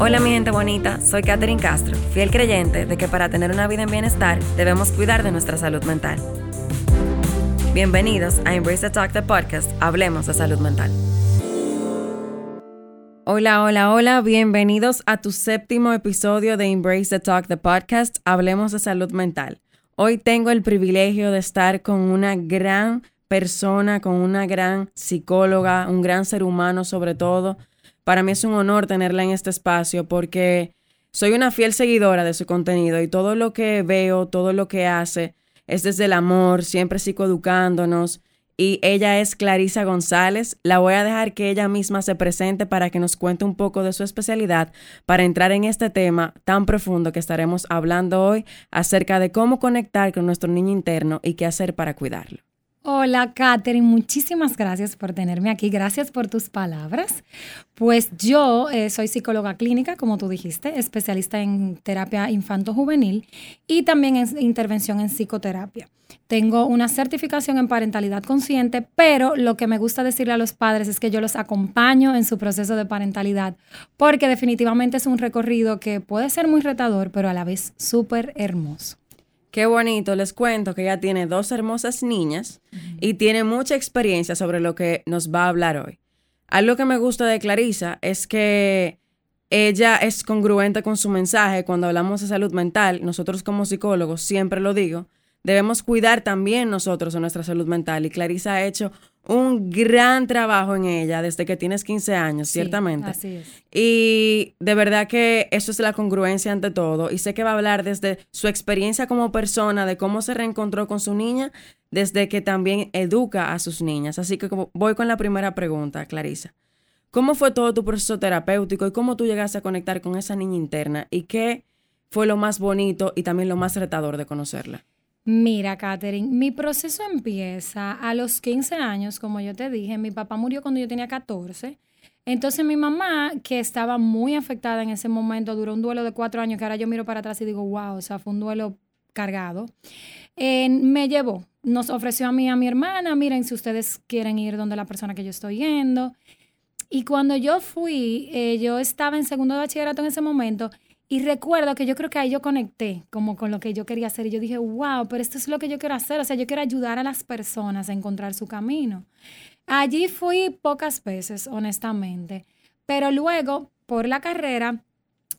Hola mi gente bonita, soy Katherine Castro, fiel creyente de que para tener una vida en bienestar debemos cuidar de nuestra salud mental. Bienvenidos a Embrace the Talk, the podcast, Hablemos de Salud Mental. Hola, hola, hola, bienvenidos a tu séptimo episodio de Embrace the Talk, the podcast, Hablemos de Salud Mental. Hoy tengo el privilegio de estar con una gran persona, con una gran psicóloga, un gran ser humano sobre todo, para mí es un honor tenerla en este espacio porque soy una fiel seguidora de su contenido y todo lo que veo, todo lo que hace es desde el amor, siempre psicoeducándonos. Y ella es Clarisa González. La voy a dejar que ella misma se presente para que nos cuente un poco de su especialidad para entrar en este tema tan profundo que estaremos hablando hoy acerca de cómo conectar con nuestro niño interno y qué hacer para cuidarlo. Hola, Katherine, muchísimas gracias por tenerme aquí. Gracias por tus palabras. Pues yo eh, soy psicóloga clínica, como tú dijiste, especialista en terapia infanto-juvenil y también en intervención en psicoterapia. Tengo una certificación en parentalidad consciente, pero lo que me gusta decirle a los padres es que yo los acompaño en su proceso de parentalidad, porque definitivamente es un recorrido que puede ser muy retador, pero a la vez súper hermoso. Qué bonito, les cuento que ella tiene dos hermosas niñas y tiene mucha experiencia sobre lo que nos va a hablar hoy. Algo que me gusta de Clarisa es que ella es congruente con su mensaje cuando hablamos de salud mental. Nosotros como psicólogos, siempre lo digo, debemos cuidar también nosotros de nuestra salud mental y Clarisa ha hecho un gran trabajo en ella desde que tienes 15 años, ciertamente. Así es. Y de verdad que eso es la congruencia ante todo. Y sé que va a hablar desde su experiencia como persona, de cómo se reencontró con su niña, desde que también educa a sus niñas. Así que voy con la primera pregunta, Clarisa. ¿Cómo fue todo tu proceso terapéutico y cómo tú llegaste a conectar con esa niña interna? ¿Y qué fue lo más bonito y también lo más retador de conocerla? Mira, Katherine, mi proceso empieza a los 15 años, como yo te dije. Mi papá murió cuando yo tenía 14. Entonces mi mamá, que estaba muy afectada en ese momento, duró un duelo de cuatro años, que ahora yo miro para atrás y digo, wow, o sea, fue un duelo cargado. me llevó, nos ofreció a mí a mi hermana, miren, si ustedes quieren ir donde la persona que yo estoy yendo. Y cuando yo fui, eh, yo estaba en segundo de bachillerato en ese momento y recuerdo que yo creo que ahí yo conecté como con lo que yo quería hacer y yo dije, wow, pero esto es lo que yo quiero hacer, o sea, yo quiero ayudar a las personas a encontrar su camino. Allí fui pocas veces, honestamente, pero luego, por la carrera,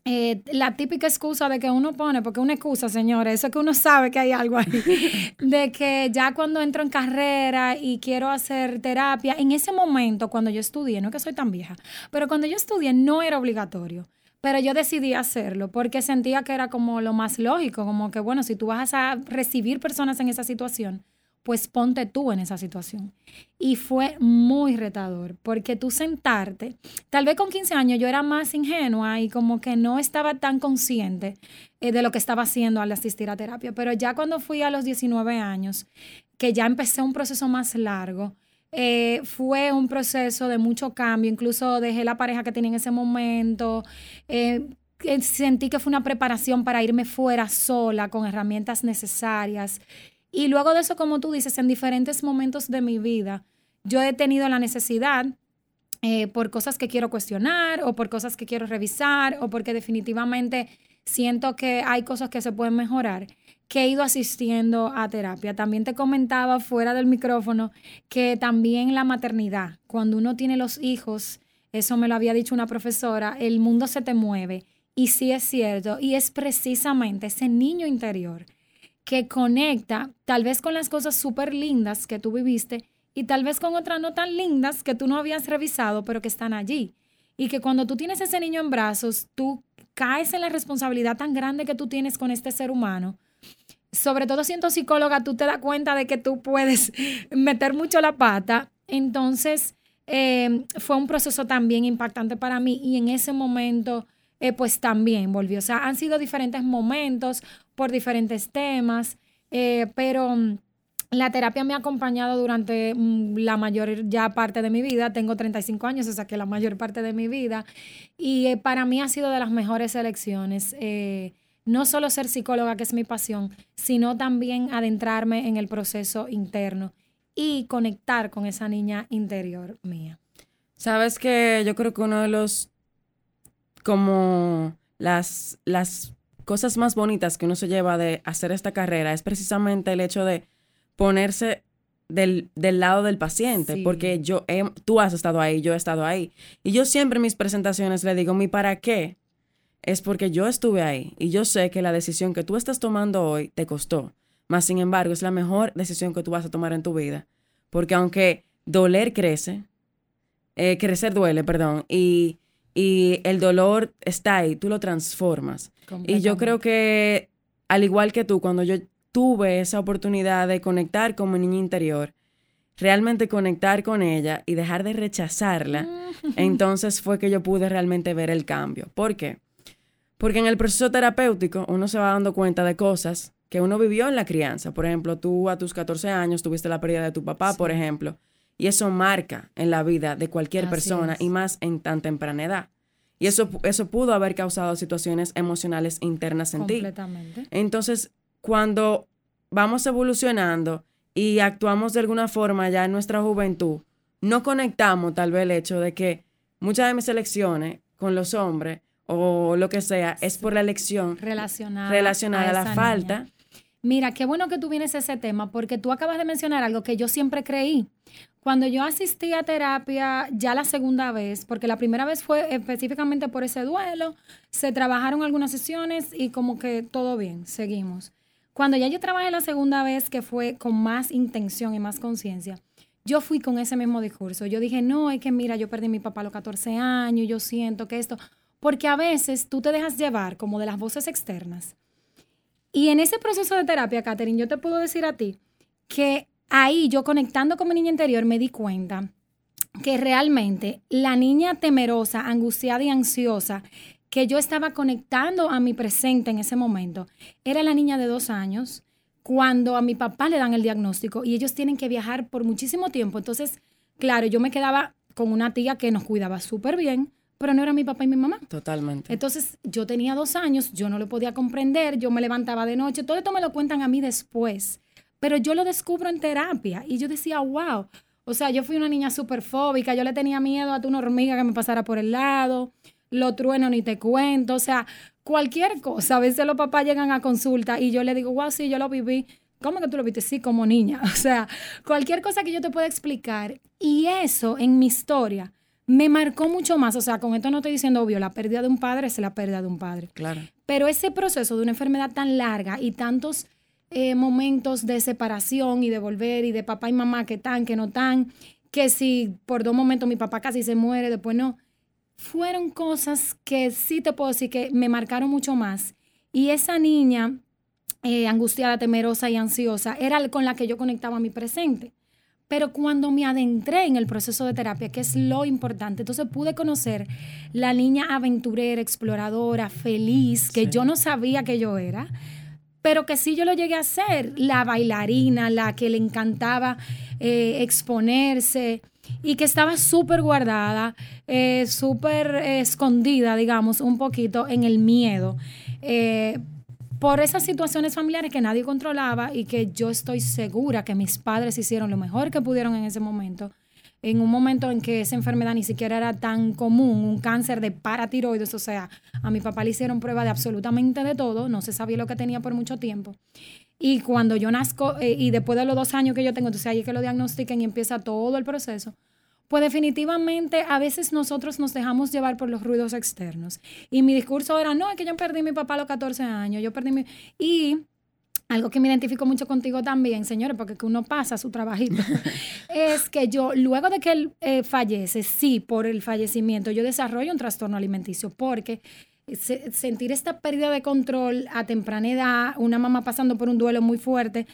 eh, la típica excusa de que uno pone, porque una excusa, señores, eso es que uno sabe que hay algo ahí, de que ya cuando entro en carrera y quiero hacer terapia, en ese momento, cuando yo estudié, no que soy tan vieja, pero cuando yo estudié no era obligatorio. Pero yo decidí hacerlo porque sentía que era como lo más lógico, como que, bueno, si tú vas a recibir personas en esa situación, pues ponte tú en esa situación. Y fue muy retador, porque tú sentarte, tal vez con 15 años yo era más ingenua y como que no estaba tan consciente eh, de lo que estaba haciendo al asistir a terapia, pero ya cuando fui a los 19 años, que ya empecé un proceso más largo, eh, fue un proceso de mucho cambio, incluso dejé la pareja que tenía en ese momento, eh, sentí que fue una preparación para irme fuera sola, con herramientas necesarias. Y luego de eso, como tú dices, en diferentes momentos de mi vida, yo he tenido la necesidad eh, por cosas que quiero cuestionar o por cosas que quiero revisar o porque definitivamente siento que hay cosas que se pueden mejorar que he ido asistiendo a terapia. También te comentaba fuera del micrófono que también la maternidad, cuando uno tiene los hijos, eso me lo había dicho una profesora, el mundo se te mueve. Y sí es cierto, y es precisamente ese niño interior que conecta tal vez con las cosas súper lindas que tú viviste y tal vez con otras no tan lindas que tú no habías revisado, pero que están allí. Y que cuando tú tienes ese niño en brazos, tú caes en la responsabilidad tan grande que tú tienes con este ser humano sobre todo siendo psicóloga, tú te das cuenta de que tú puedes meter mucho la pata. Entonces, eh, fue un proceso también impactante para mí y en ese momento, eh, pues también volvió. O sea, han sido diferentes momentos por diferentes temas, eh, pero mm, la terapia me ha acompañado durante mm, la mayor ya parte de mi vida. Tengo 35 años, o sea que la mayor parte de mi vida. Y para mí ha sido de las mejores elecciones no solo ser psicóloga, que es mi pasión, sino también adentrarme en el proceso interno y conectar con esa niña interior mía. Sabes que yo creo que uno de los como las, las cosas más bonitas que uno se lleva de hacer esta carrera es precisamente el hecho de ponerse del, lado del paciente, porque yo tú has estado ahí, yo he estado ahí. Y yo siempre en mis presentaciones le digo, mi para qué es porque yo estuve ahí y yo sé que la decisión que tú estás tomando hoy te costó. Mas, sin embargo, es la mejor decisión que tú vas a tomar en tu vida. Porque aunque doler crece, eh, crecer duele, perdón, y, y el dolor está ahí, tú lo transformas. Y yo creo que, al igual que tú, cuando yo tuve esa oportunidad de conectar con mi niña interior, realmente conectar con ella y dejar de rechazarla, entonces fue que yo pude realmente ver el cambio. ¿Por qué? Porque en el proceso terapéutico uno se va dando cuenta de cosas que uno vivió en la crianza. Por ejemplo, tú a tus 14 años tuviste la pérdida de tu papá, por ejemplo, y eso marca en la vida de cualquier persona y más en tan temprana edad. Y eso, eso pudo haber causado situaciones emocionales internas en ti. Completamente. Entonces, cuando vamos evolucionando y actuamos de alguna forma ya en nuestra juventud, no conectamos tal vez el hecho de que muchas de mis elecciones con los hombres o lo que sea es por la elección relacionada, relacionada a, la falta. Mira, qué bueno que tú vienes a ese tema porque tú acabas de mencionar algo que yo siempre creí. Cuando yo asistí a terapia ya la segunda vez, porque la primera vez fue específicamente por ese duelo, se trabajaron algunas sesiones y como que todo bien, seguimos. Cuando ya yo trabajé la segunda vez, que fue con más intención y más conciencia, yo fui con ese mismo discurso. Yo dije, no, es que mira, yo perdí a mi papá a los 14 años, yo siento que esto, porque a veces tú te dejas llevar como de las voces externas. Y en ese proceso de terapia, Katherine, yo te puedo decir a ti que ahí yo conectando con mi niña interior me di cuenta que realmente la niña temerosa, angustiada y ansiosa que yo estaba conectando a mi presente en ese momento era la niña de dos años cuando a mi papá le dan el diagnóstico y ellos tienen que viajar por muchísimo tiempo. Entonces, claro, yo me quedaba con una tía que nos cuidaba súper bien, pero no era mi papá y mi mamá. Totalmente. Entonces, yo tenía dos años, yo no lo podía comprender, yo me levantaba de noche, todo esto me lo cuentan a mí después, pero yo lo descubro en terapia y yo decía, wow. O sea, yo fui una niña súper fóbica, yo le tenía miedo a una hormiga que me pasara por el lado lo trueno ni te cuento, o sea, cualquier cosa. A veces los papás llegan a consulta y yo le digo, wow, sí, yo lo viví. ¿Cómo que tú lo viste? Sí, como niña. O sea, cualquier cosa que yo te pueda explicar. Y eso en mi historia me marcó mucho más. O sea, con esto no estoy diciendo, obvio, la pérdida de un padre es la pérdida de un padre. Claro. Pero ese proceso de una enfermedad tan larga y tantos eh, momentos de separación y de volver y de papá y mamá que tan, que no tan, que si por dos momentos mi papá casi se muere, después no fueron cosas que sí te puedo decir que me marcaron mucho más. Y esa niña eh, angustiada, temerosa y ansiosa era con la que yo conectaba mi presente. Pero cuando me adentré en el proceso de terapia, que es lo importante, entonces pude conocer la niña aventurera, exploradora, feliz, que yo no sabía que yo era, pero que sí yo lo llegué a ser, la bailarina, la que le encantaba eh, exponerse, y que estaba súper guardada, eh, súper escondida, digamos, un poquito en el miedo. Por esas situaciones familiares que nadie controlaba y que yo estoy segura que mis padres hicieron lo mejor que pudieron en ese momento, en un momento en que esa enfermedad ni siquiera era tan común, un cáncer de paratiroides, o sea, a mi papá le hicieron prueba de absolutamente de todo, no se sabía lo que tenía por mucho tiempo. Y cuando yo nazco, eh, y después de los dos años que yo tengo, entonces ahí es que lo diagnostiquen y empieza todo el proceso. Pues definitivamente a veces nosotros nos dejamos llevar por los ruidos externos. Y mi discurso era, no, es que yo perdí a mi papá a los 14 años, yo perdí mi... Y algo que me identifico mucho contigo también, señores, porque que uno pasa su trabajito, es que yo, luego de que él eh, fallece, sí, por el fallecimiento, yo desarrollo un trastorno alimenticio, porque sentir esta pérdida de control a temprana edad, una mamá pasando por un duelo muy fuerte,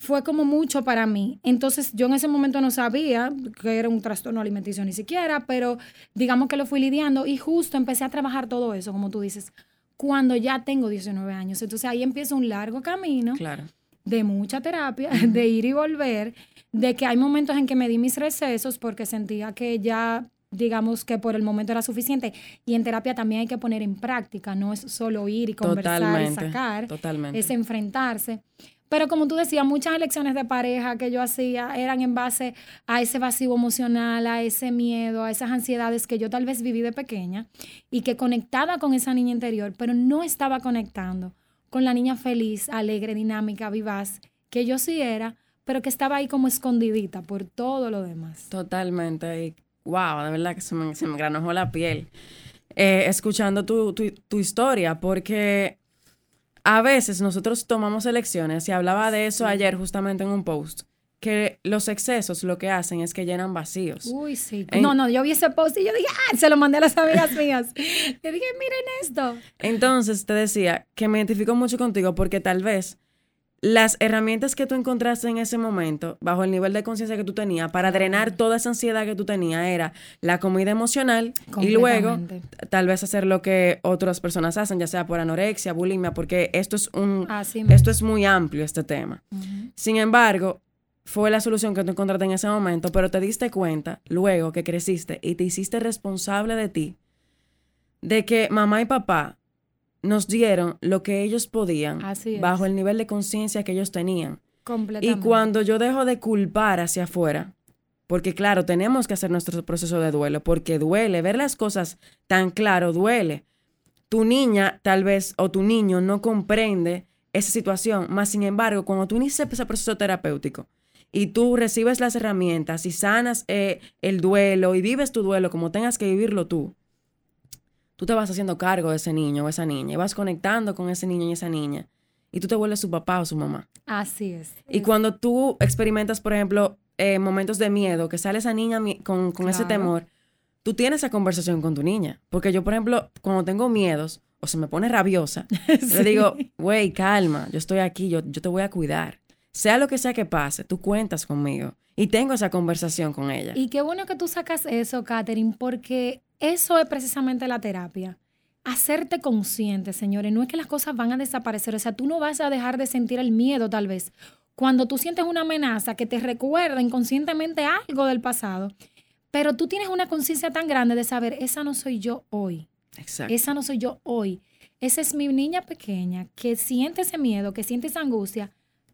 fue como mucho para mí. Entonces yo en ese momento no sabía que era un trastorno alimenticio ni siquiera, pero digamos que lo fui lidiando y justo empecé a trabajar todo eso, como tú dices, cuando ya tengo 19 años. Entonces ahí empieza un largo camino claro. de mucha terapia, de ir y volver, de que hay momentos en que me di mis recesos porque sentía que ya digamos que por el momento era suficiente. Y en terapia también hay que poner en práctica, no es solo ir y conversar y sacar, totalmente. es enfrentarse. Pero como tú decías, muchas elecciones de pareja que yo hacía eran en base a ese vacío emocional, a ese miedo, a esas ansiedades que yo tal vez viví de pequeña y que conectaba con esa niña interior, pero no estaba conectando con la niña feliz, alegre, dinámica, vivaz, que yo sí era, pero que estaba ahí como escondidita por todo lo demás. Totalmente. Y wow, de verdad que se me, se me granojó la piel eh, escuchando tu, tu, tu historia, porque a veces nosotros tomamos elecciones, y hablaba de eso ayer justamente en un post, que los excesos lo que hacen es que llenan vacíos. Uy, sí. no, no, yo vi ese post y yo dije, ah, se lo mandé a las amigas mías. Le dije, miren esto. Entonces te decía que me identifico mucho contigo porque tal vez las herramientas que tú encontraste en ese momento, bajo el nivel de conciencia que tú tenías, para drenar toda esa ansiedad que tú tenías, era la comida emocional y luego tal vez hacer lo que otras personas hacen, ya sea por anorexia, bulimia, porque esto es un esto es muy amplio este tema. Sin embargo, fue la solución que tú encontraste en ese momento, pero te diste cuenta luego que creciste y te hiciste responsable de ti, de que mamá y papá nos dieron lo que ellos podían bajo el nivel de conciencia que ellos tenían. Y cuando yo dejo de culpar hacia afuera, porque claro, tenemos que hacer nuestro proceso de duelo, porque duele, ver las cosas tan claro duele. Tu niña tal vez o tu niño no comprende esa situación, más sin embargo, cuando tú inicias ese proceso terapéutico y tú recibes las herramientas y sanas eh, el duelo y vives tu duelo como tengas que vivirlo tú, tú te vas haciendo cargo de ese niño o esa niña y vas conectando con ese niño y esa niña y tú te vuelves su papá o su mamá. Así es. Y cuando tú experimentas, por ejemplo, eh, momentos de miedo, que sale esa niña con, ese temor, tú tienes esa conversación con tu niña. Porque yo, por ejemplo, cuando tengo miedos o se me pone rabiosa, le digo, güey, calma, yo estoy aquí, yo, yo te voy a cuidar. Sea lo que sea que pase, tú cuentas conmigo. Y tengo esa conversación con ella. Y qué bueno que tú sacas eso, Katherine, porque eso es precisamente la terapia. Hacerte consciente, señores. No es que las cosas van a desaparecer. O sea, tú no vas a dejar de sentir el miedo, tal vez. Cuando tú sientes una amenaza que te recuerda inconscientemente algo del pasado, pero tú tienes una conciencia tan grande de saber, esa no soy yo hoy. Exacto. Esa no soy yo hoy. Esa es mi niña pequeña que siente ese miedo, que siente esa angustia.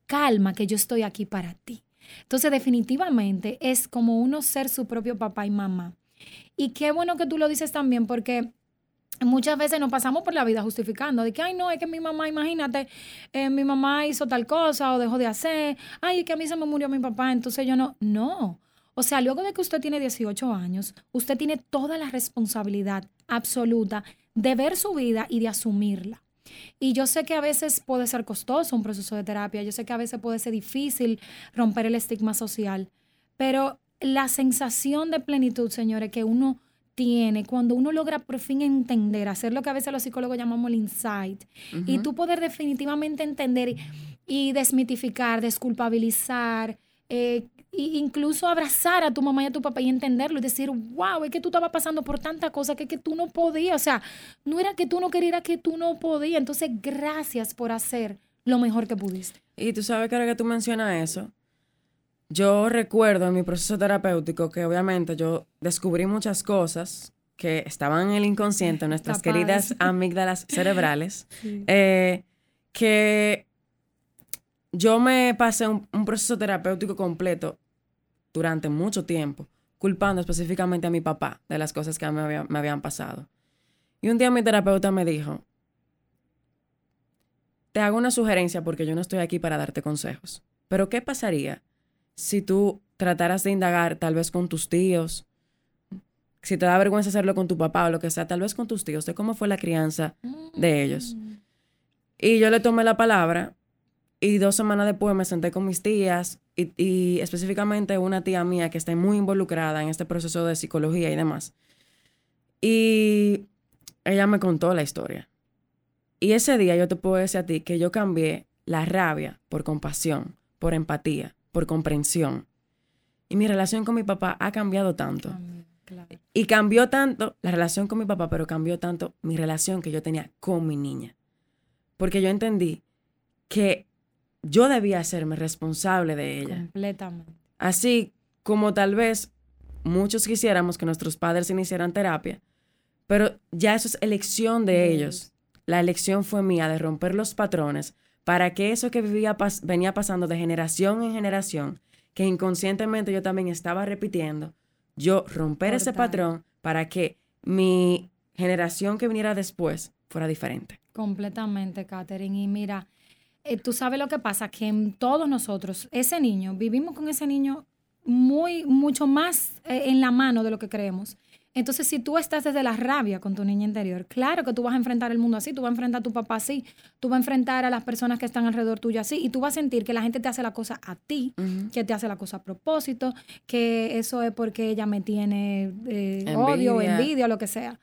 Calma, que yo estoy aquí para ti. Entonces, definitivamente es como uno ser su propio papá y mamá. Y qué bueno que tú lo dices también, porque muchas veces nos pasamos por la vida justificando de que, ay, no, es que mi mamá, imagínate, eh, mi mamá hizo tal cosa o dejó de hacer, ay, es que a mí se me murió mi papá, entonces yo no, no. O sea, luego de que usted tiene 18 años, usted tiene toda la responsabilidad absoluta de ver su vida y de asumirla. Y yo sé que a veces puede ser costoso un proceso de terapia, yo sé que a veces puede ser difícil romper el estigma social, pero la sensación de plenitud, señores, que uno tiene cuando uno logra por fin entender, hacer lo que a veces los psicólogos llamamos el insight, y tú poder definitivamente entender y, desmitificar, desculpabilizar, eh, e incluso abrazar a tu mamá y a tu papá y entenderlo y decir, wow, es que tú estabas pasando por tanta cosa que, que tú no podías, o sea, no era que tú no querías, era que tú no podías, entonces gracias por hacer lo mejor que pudiste. Y tú sabes que ahora que tú mencionas eso, yo recuerdo en mi proceso terapéutico que obviamente yo descubrí muchas cosas que estaban en el inconsciente, nuestras queridas amígdalas cerebrales, eh, que yo me pasé un, proceso terapéutico completo durante mucho tiempo, culpando específicamente a mi papá de las cosas que me, me habían pasado. Y un día mi terapeuta me dijo, te hago una sugerencia porque yo no estoy aquí para darte consejos, pero ¿qué pasaría si tú trataras de indagar tal vez con tus tíos, si te da vergüenza hacerlo con tu papá o lo que sea, tal vez con tus tíos, de cómo fue la crianza de ellos. Mm. Y yo le tomé la palabra y dos semanas después me senté con mis tías y, y, específicamente una tía mía que está muy involucrada en este proceso de psicología y demás. Y ella me contó la historia. Y ese día yo te puedo decir a ti que yo cambié la rabia por compasión, por empatía, por comprensión. Y mi relación con mi papá ha cambiado tanto. Y cambió tanto la relación con mi papá, pero cambió tanto mi relación que yo tenía con mi niña. Porque yo entendí que yo debía hacerme responsable de ella. Completamente. Así como tal vez muchos quisiéramos que nuestros padres iniciaran terapia, pero ya eso es elección de ellos. La elección fue mía de romper los patrones para que eso que vivía venía pasando de generación en generación, que inconscientemente yo también estaba repitiendo, yo romper ese patrón para que mi generación que viniera después fuera diferente. Completamente, Katherine. Y mira, eh, tú sabes lo que pasa, que en todos nosotros, ese niño, vivimos con ese niño muy, mucho más eh, en la mano de lo que creemos. Entonces, si tú estás desde la rabia con tu niña interior, claro que tú vas a enfrentar el mundo así, tú vas a enfrentar a tu papá así, tú vas a enfrentar a las personas que están alrededor tuyo así, y tú vas a sentir que la gente te hace la cosa a ti, que te hace la cosa a propósito, que eso es porque ella me tiene eh, odio, envidia lo que sea.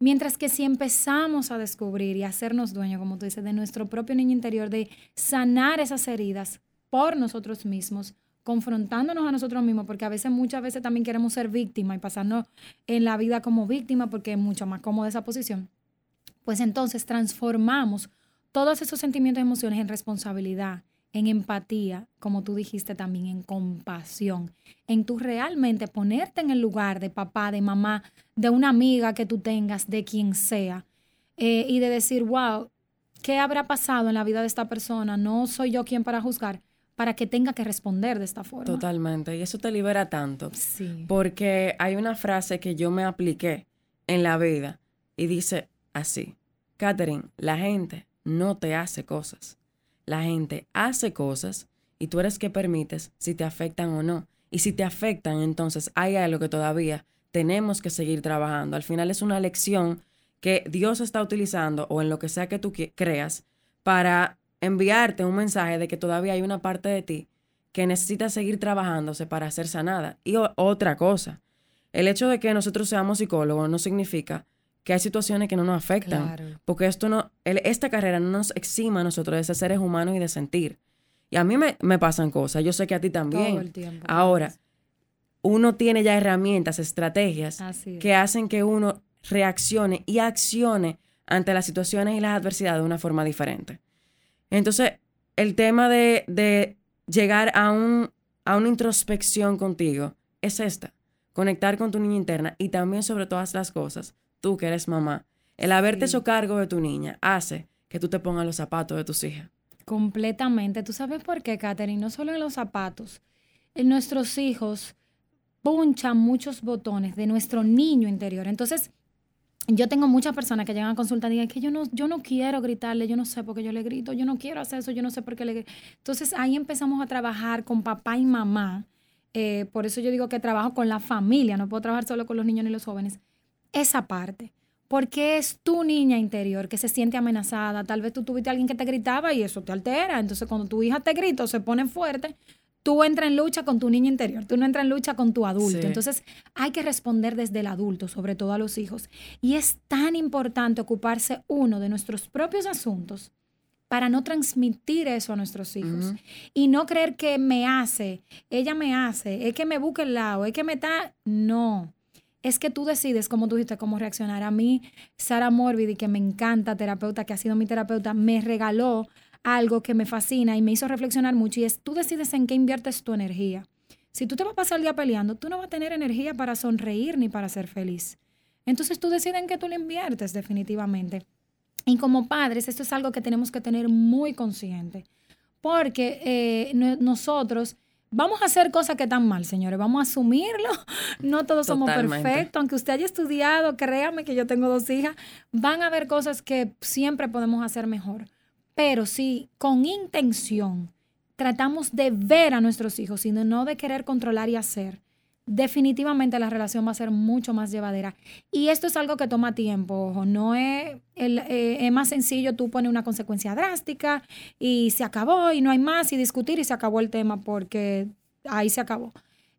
Mientras que si empezamos a descubrir y a hacernos dueños, como tú dices, de nuestro propio niño interior, de sanar esas heridas por nosotros mismos, confrontándonos a nosotros mismos, porque a veces, muchas veces también queremos ser víctimas y pasarnos en la vida como víctima porque es mucho más cómoda esa posición, pues entonces transformamos todos esos sentimientos y emociones en responsabilidad, en empatía, como tú dijiste también, en compasión, en tú realmente ponerte en el lugar de papá, de mamá, de una amiga que tú tengas, de quien sea, eh, y de decir, wow, ¿qué habrá pasado en la vida de esta persona? No soy yo quien para juzgar, para que tenga que responder de esta forma. Totalmente, y eso te libera tanto. Sí. Porque hay una frase que yo me apliqué en la vida y dice así, Catherine, la gente no te hace cosas. La gente hace cosas y tú eres que permites si te afectan o no. Y si te afectan, entonces hay algo que todavía tenemos que seguir trabajando. Al final es una lección que Dios está utilizando o en lo que sea que tú creas para enviarte un mensaje de que todavía hay una parte de ti que necesita seguir trabajándose para ser sanada. Y otra cosa, el hecho de que nosotros seamos psicólogos no significa que hay situaciones que no nos afectan, porque esto no, esta carrera no nos exima a nosotros de ser seres humanos y de sentir. Y a mí me, me pasan cosas, yo sé que a ti también. Todo el tiempo. Ahora, uno tiene ya herramientas, estrategias que hacen que uno reaccione y accione ante las situaciones y las adversidades de una forma diferente. Entonces, el tema de, llegar a, un, a una introspección contigo es esta, conectar con tu niña interna y también sobre todas las cosas, tú que eres mamá, el haberte hecho cargo de tu niña hace que tú te pongas los zapatos de tus hijas. Completamente. ¿Tú sabes por qué, Katherine? No solo en los zapatos. En nuestros hijos punchan muchos botones de nuestro niño interior. Entonces, yo tengo muchas personas que llegan a consultar y dicen que yo no, yo no quiero gritarle, yo no sé por qué yo le grito, yo no quiero hacer eso, yo no sé por qué le grito. Entonces ahí empezamos a trabajar con papá y mamá. Eh, por eso yo digo que trabajo con la familia, no puedo trabajar solo con los niños ni los jóvenes. Esa parte. Porque es tu niña interior que se siente amenazada. Tal vez tú tuviste a alguien que te gritaba y eso te altera. Entonces, cuando tu hija te grita se pone fuerte, tú entras en lucha con tu niña interior, tú no entras en lucha con tu adulto. Entonces hay que responder desde el adulto, sobre todo a los hijos. Y es tan importante ocuparse uno de nuestros propios asuntos para no transmitir eso a nuestros hijos. Y no creer que me hace, ella me hace, es que me busca el lado, es que me está... No. Es que tú decides, como tú dijiste, cómo reaccionar. A mí, Sara Morbidi, que me encanta, terapeuta, que ha sido mi terapeuta, me regaló algo que me fascina y me hizo reflexionar mucho y es tú decides en qué inviertes tu energía. Si tú te vas a pasar el día peleando, tú no vas a tener energía para sonreír ni para ser feliz. Entonces tú decides en qué tú le inviertes definitivamente. Y como padres, esto es algo que tenemos que tener muy consciente, porque eh, nosotros vamos a hacer cosas que están mal, señores, vamos a asumirlo. No todos somos perfectos, aunque usted haya estudiado, créame que yo tengo dos hijas, van a haber cosas que siempre podemos hacer mejor. Pero si con intención tratamos de ver a nuestros hijos, sino no de querer controlar y hacer, definitivamente la relación va a ser mucho más llevadera. Y esto es algo que toma tiempo, ojo, no es, eh, es más sencillo tú pones una consecuencia drástica y se acabó y no hay más y discutir y se acabó el tema porque ahí se acabó.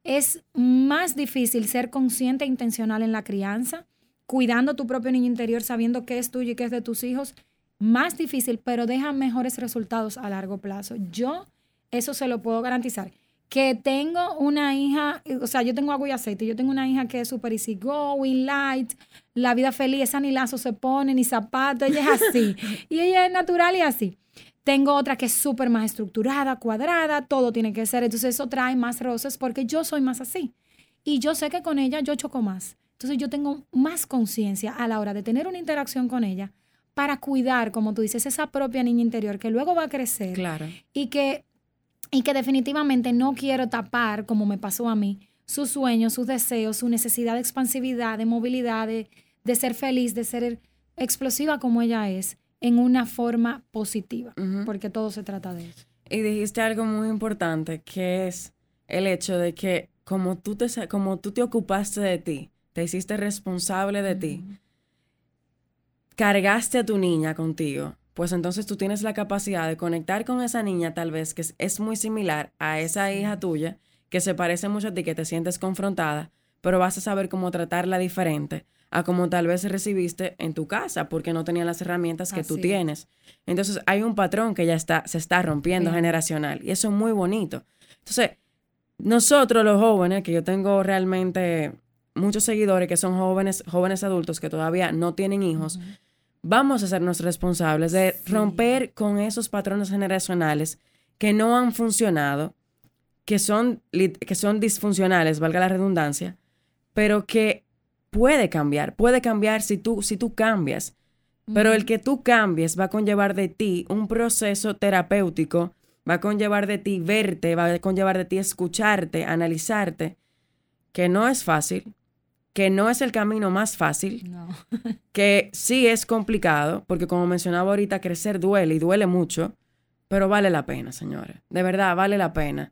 Es más difícil ser consciente e intencional en la crianza, cuidando tu propio niño interior, sabiendo qué es tuyo y qué es de tus hijos más difícil, pero deja mejores resultados a largo plazo. Yo eso se lo puedo garantizar. Que tengo una hija, o sea, yo tengo agua y aceite, yo tengo una hija que es super easy going, light, la vida feliz, esa ni lazo se pone, ni zapato, ella es así. y ella es natural y así. Tengo otra que es súper más estructurada, cuadrada, todo tiene que ser. Entonces eso trae más roces porque yo soy más así. Y yo sé que con ella yo choco más. Entonces yo tengo más conciencia a la hora de tener una interacción con ella para cuidar, como tú dices, esa propia niña interior que luego va a crecer. Claro. Y que, y que definitivamente no quiero tapar, como me pasó a mí, sus sueños, sus deseos, su necesidad de expansividad, de movilidad, de, de ser feliz, de ser explosiva como ella es, en una forma positiva, porque todo se trata de eso. Y dijiste algo muy importante, que es el hecho de que como tú te, como tú te ocupaste de ti, te hiciste responsable de ti, cargaste a tu niña contigo, pues entonces tú tienes la capacidad de conectar con esa niña tal vez que es, muy similar a esa hija tuya, que se parece mucho a ti, que te sientes confrontada, pero vas a saber cómo tratarla diferente a como tal vez recibiste en tu casa porque no tenían las herramientas que tú tienes. Entonces hay un patrón que ya está, se está rompiendo generacional y eso es muy bonito. Entonces, nosotros los jóvenes, que yo tengo realmente muchos seguidores que son jóvenes, jóvenes adultos que todavía no tienen hijos, vamos a sernos responsables de romper con esos patrones generacionales que no han funcionado, que son, que son disfuncionales, valga la redundancia, pero que puede cambiar, puede cambiar si tú, si tú cambias. Pero el que tú cambies va a conllevar de ti un proceso terapéutico, va a conllevar de ti verte, va a conllevar de ti escucharte, analizarte, que no es fácil, que no es el camino más fácil, que sí es complicado, porque como mencionaba ahorita, crecer duele y duele mucho, pero vale la pena, señores. De verdad, vale la pena.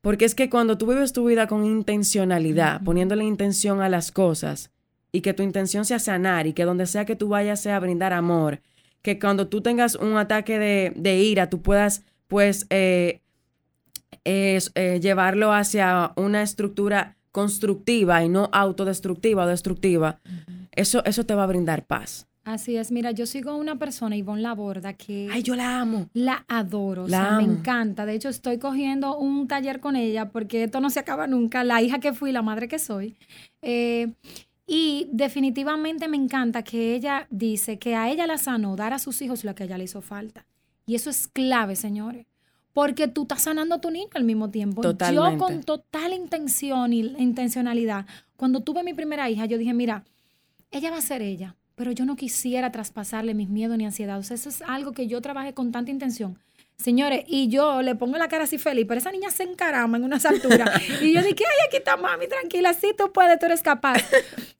Porque es que cuando tú vives tu vida con intencionalidad, poniéndole intención a las cosas, y que tu intención sea sanar, y que donde sea que tú vayas sea brindar amor, que cuando tú tengas un ataque de, ira, tú puedas, pues, eh, eh, llevarlo hacia una estructura constructiva y no autodestructiva o destructiva, eso, eso te va a brindar paz. Así es, mira, yo sigo a una persona, Ivonne Laborda, que... Ay, yo la amo. La adoro, la me encanta. De hecho, estoy cogiendo un taller con ella porque esto no se acaba nunca, la hija que fui, la madre que soy. Eh, y definitivamente me encanta que ella dice que a ella la sanó dar a sus hijos lo que a ella le hizo falta. Y eso es clave, señores. Porque tú estás sanando a tu niño al mismo tiempo. Totalmente. Yo con total intención y intencionalidad, cuando tuve mi primera hija, yo dije, mira, ella va a ser ella pero yo no quisiera traspasarle mis miedos ni ansiedad. O sea, eso es algo que yo trabajé con tanta intención. Señores, y yo le pongo la cara así feliz, pero esa niña se encarama en unas alturas. y yo dije, ay, aquí está mami, tranquila, sí tú puedes, tú eres capaz.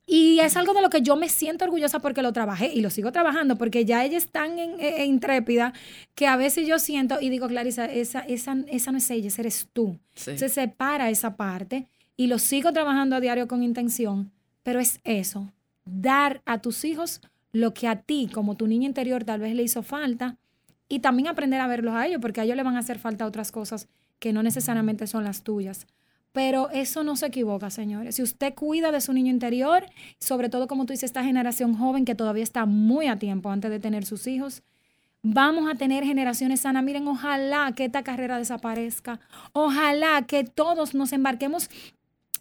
Y es algo de lo que yo me siento orgullosa porque lo trabajé y lo sigo trabajando, porque ya ella es tan en, e, intrépida que a veces yo siento y digo, Clarisa, esa, esa, esa no es ella, esa eres tú. Se separa esa parte y lo sigo trabajando a diario con intención, pero es eso, dar a tus hijos lo que a ti, como tu niña interior, tal vez le hizo falta, y también aprender a verlos a ellos, porque a ellos le van a hacer falta otras cosas que no necesariamente son las tuyas. Pero eso no se equivoca, señores. Si usted cuida de su niño interior, sobre todo como tú dices, esta generación joven que todavía está muy a tiempo antes de tener sus hijos, vamos a tener generaciones sanas. Miren, ojalá que esta carrera desaparezca. Ojalá que todos nos embarquemos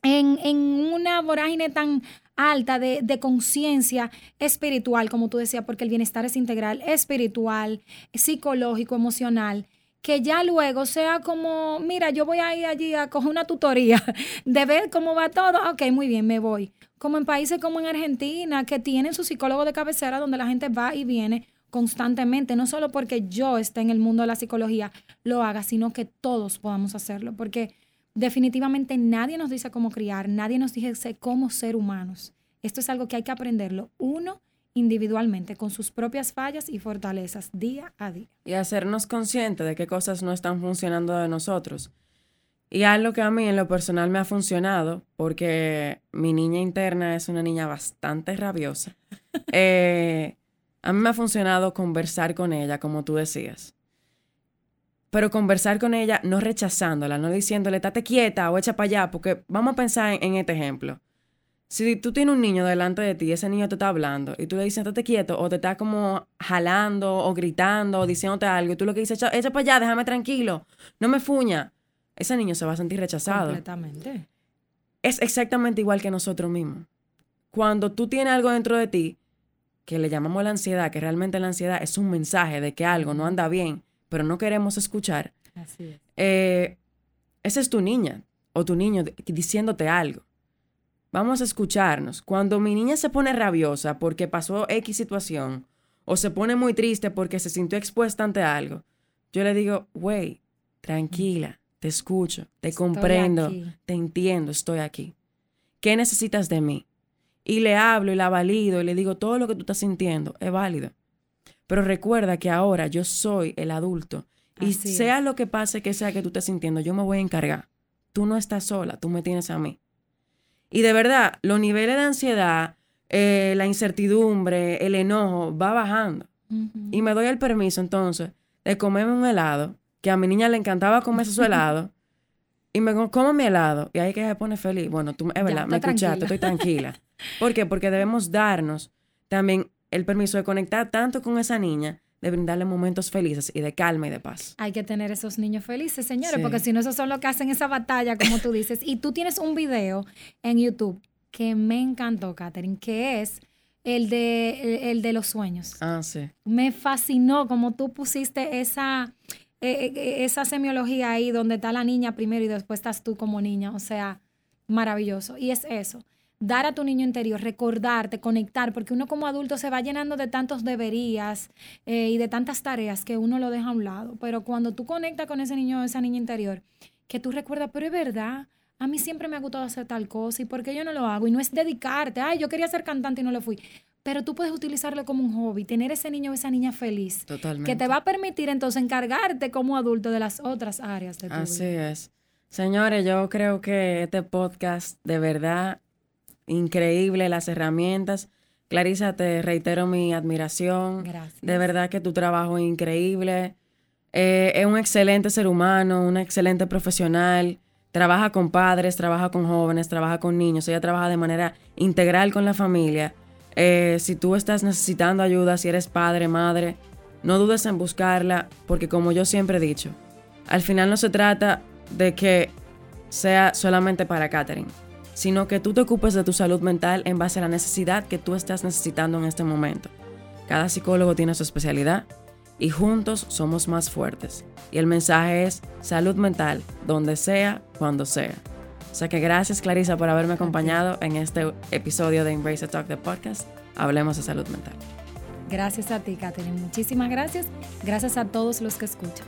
en, en, una vorágine tan alta de, de conciencia espiritual, como tú decías, porque el bienestar es integral, espiritual, psicológico, emocional, que ya luego sea como, mira, yo voy a ir allí a coger una tutoría de ver cómo va todo, ok, muy bien, me voy. Como en países como en Argentina, que tienen su psicólogo de cabecera donde la gente va y viene constantemente, no solo porque yo esté en el mundo de la psicología, lo haga, sino que todos podamos hacerlo, porque definitivamente nadie nos dice cómo criar, nadie nos dice cómo ser humanos. Esto es algo que hay que aprenderlo uno individualmente, con sus propias fallas y fortalezas, día a día. Y hacernos conscientes de qué cosas no están funcionando de nosotros. Y algo que a mí en lo personal me ha funcionado, porque mi niña interna es una niña bastante rabiosa, eh, a mí me ha funcionado conversar con ella, como tú decías pero conversar con ella no rechazándola, no diciéndole, estate quieta o echa para allá, porque vamos a pensar en, este ejemplo. Si tú tienes un niño delante de ti, ese niño te está hablando y tú le dices, estate quieto, o te está como jalando o gritando o diciéndote algo, y tú lo que dices, echa, echa para allá, déjame tranquilo, no me fuña, ese niño se va a sentir rechazado. Completamente. Es exactamente igual que nosotros mismos. Cuando tú tienes algo dentro de ti, que le llamamos la ansiedad, que realmente la ansiedad es un mensaje de que algo no anda bien, pero no queremos escuchar, Así eh, esa es tu niña o tu niño diciéndote algo. Vamos a escucharnos. Cuando mi niña se pone rabiosa porque pasó X situación o se pone muy triste porque se sintió expuesta ante algo, yo le digo, güey, tranquila, te escucho, te comprendo, te entiendo, estoy aquí. ¿Qué necesitas de mí? Y le hablo y la valido y le digo, todo lo que tú estás sintiendo es válido. Pero recuerda que ahora yo soy el adulto y sea lo que pase que sea que tú estés sintiendo, yo me voy a encargar. Tú no estás sola, tú me tienes a mí. Y de verdad, los niveles de ansiedad, eh, la incertidumbre, el enojo, va bajando. Y me doy el permiso entonces de comerme un helado, que a mi niña le encantaba comerse su helado, y me como mi helado, y ahí que se pone feliz. Bueno, tú, es verdad, me escuchaste, estoy tranquila. ¿Por qué? Porque debemos darnos también el permiso de conectar tanto con esa niña, de brindarle momentos felices y de calma y de paz. Hay que tener esos niños felices, señores, porque si no, esos son los que hacen esa batalla, como tú dices. Y tú tienes un video en YouTube que me encantó, Katherine, que es el de, el, de los sueños. Ah, sí. Me fascinó como tú pusiste esa, eh, eh, esa semiología ahí donde está la niña primero y después estás tú como niña. O sea, maravilloso. Y es eso dar a tu niño interior, recordarte, conectar, porque uno como adulto se va llenando de tantos deberías eh, y de tantas tareas que uno lo deja a un lado. Pero cuando tú conectas con ese niño o esa niña interior, que tú recuerdas, pero es verdad, a mí siempre me ha gustado hacer tal cosa y por qué yo no lo hago. Y no es dedicarte, ay, yo quería ser cantante y no lo fui. Pero tú puedes utilizarlo como un hobby, tener ese niño o esa niña feliz. Totalmente. Que te va a permitir entonces encargarte como adulto de las otras áreas de tu Así vida. Así es. Señores, yo creo que este podcast de verdad increíble, las herramientas. Clarisa, te reitero mi admiración. Gracias. De verdad que tu trabajo es increíble. Eh, es un excelente ser humano, una excelente profesional. Trabaja con padres, trabaja con jóvenes, trabaja con niños. Ella trabaja de manera integral con la familia. Eh, si tú estás necesitando ayuda, si eres padre, madre, no dudes en buscarla, porque como yo siempre he dicho, al final no se trata de que sea solamente para Catherine sino que tú te ocupes de tu salud mental en base a la necesidad que tú estás necesitando en este momento. Cada psicólogo tiene su especialidad y juntos somos más fuertes. Y el mensaje es salud mental, donde sea, cuando sea. O sea que gracias Clarisa por haberme acompañado en este episodio de Embrace the Talk, the podcast. Hablemos de salud mental. Gracias a ti, Katherine. Muchísimas gracias. Gracias a todos los que escuchan.